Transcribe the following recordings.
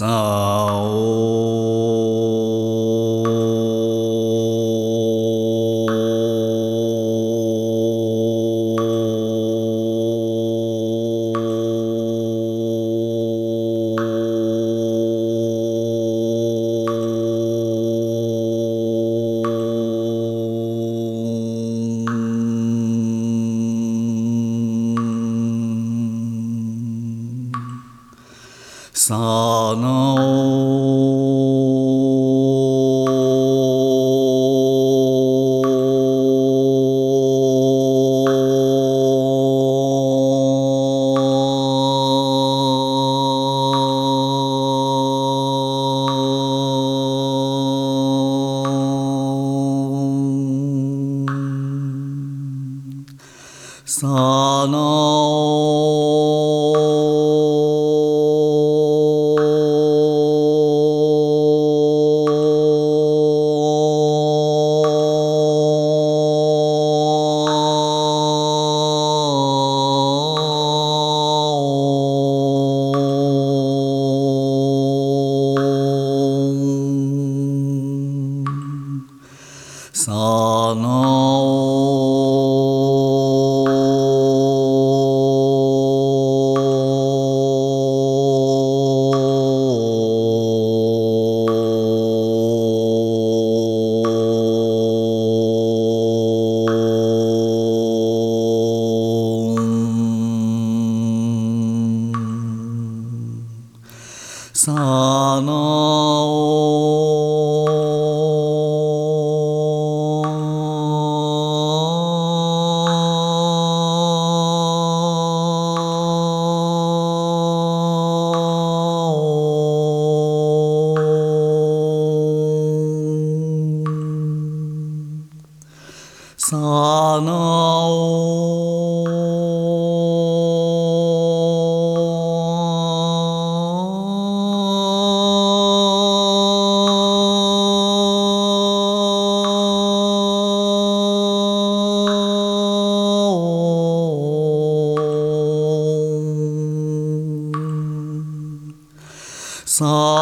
さ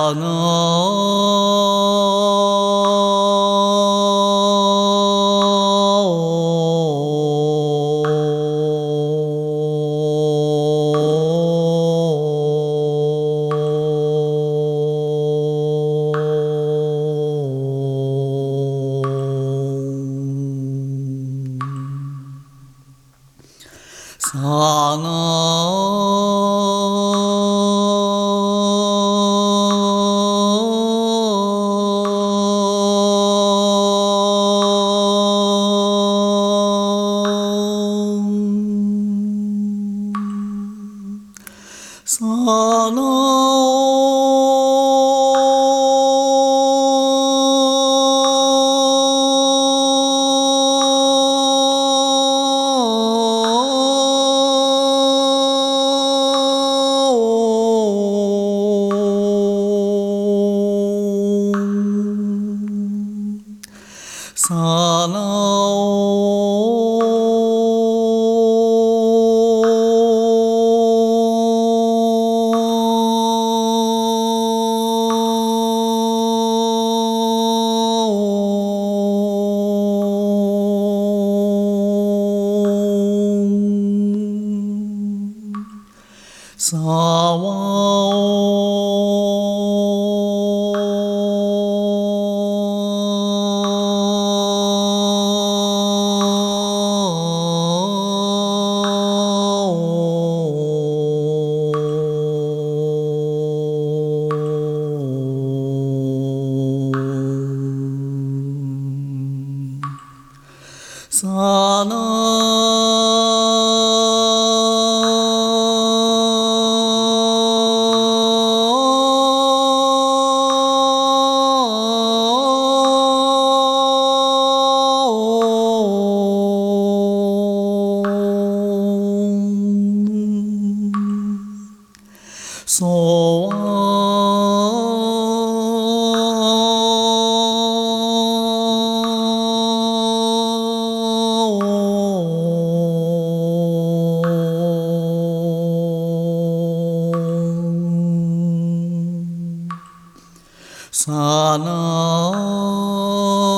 刹那，刹那。沙哇。走啊啊啊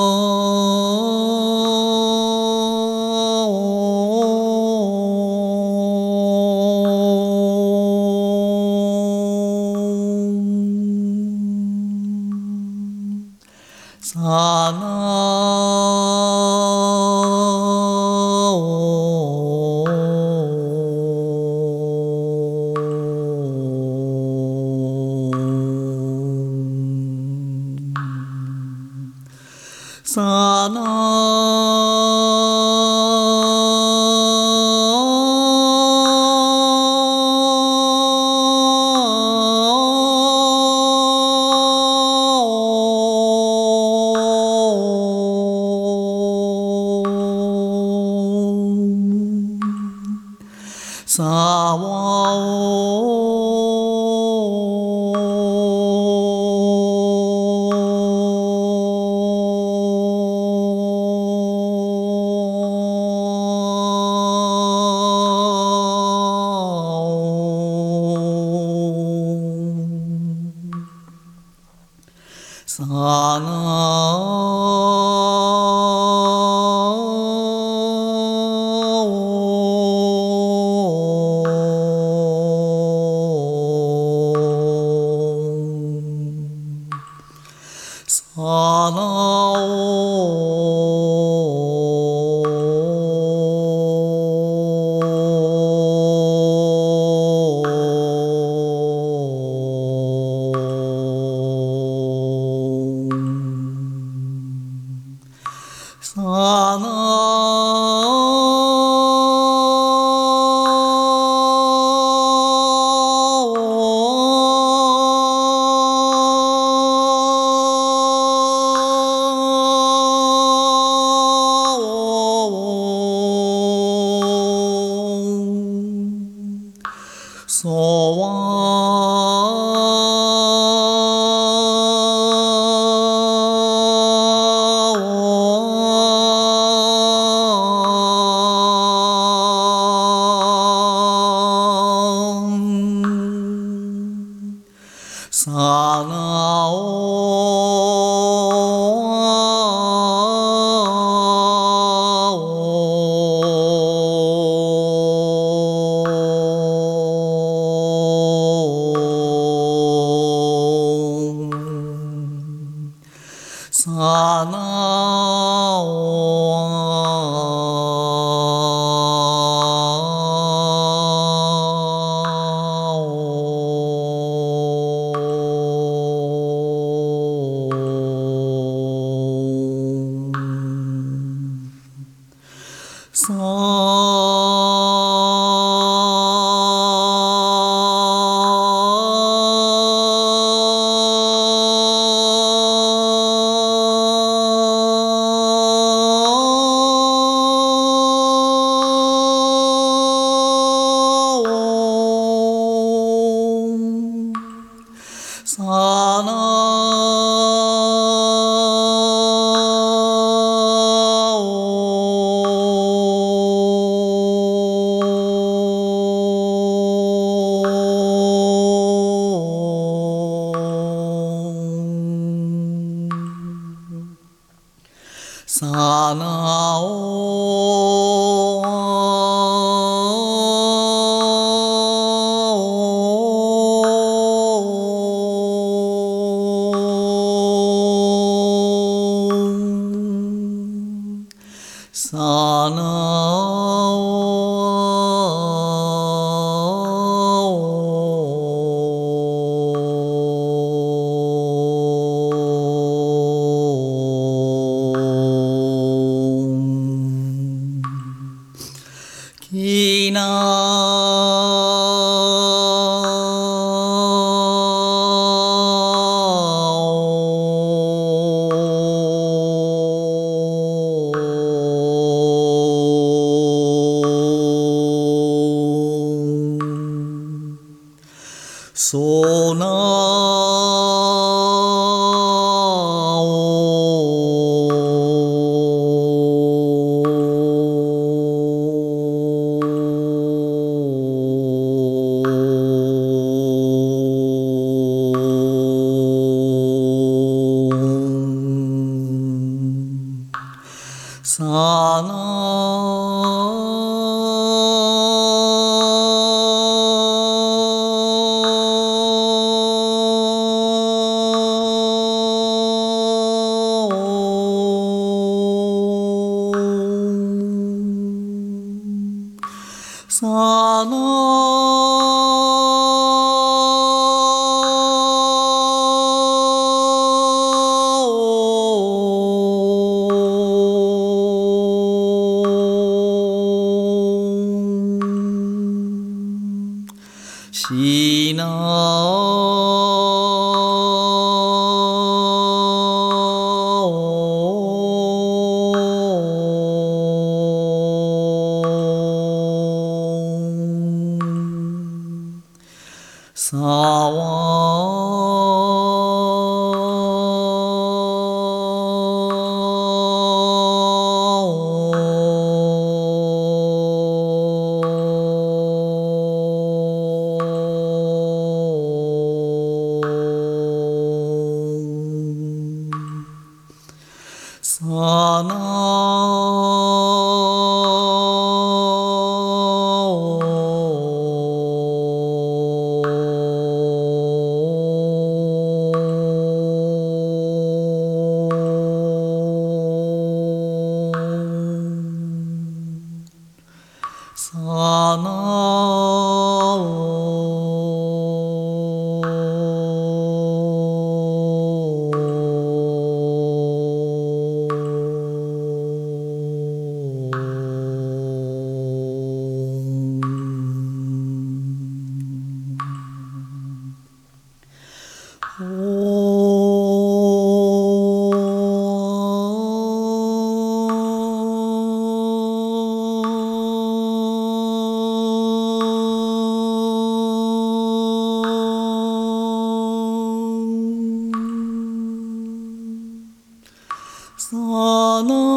なささわさ ささ娑娜哦哦，娑娜。なささな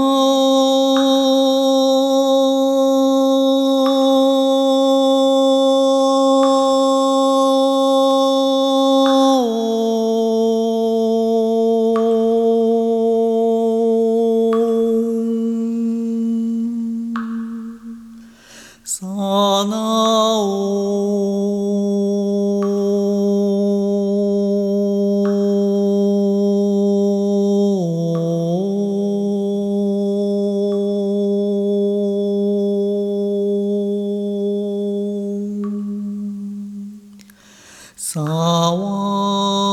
Oh.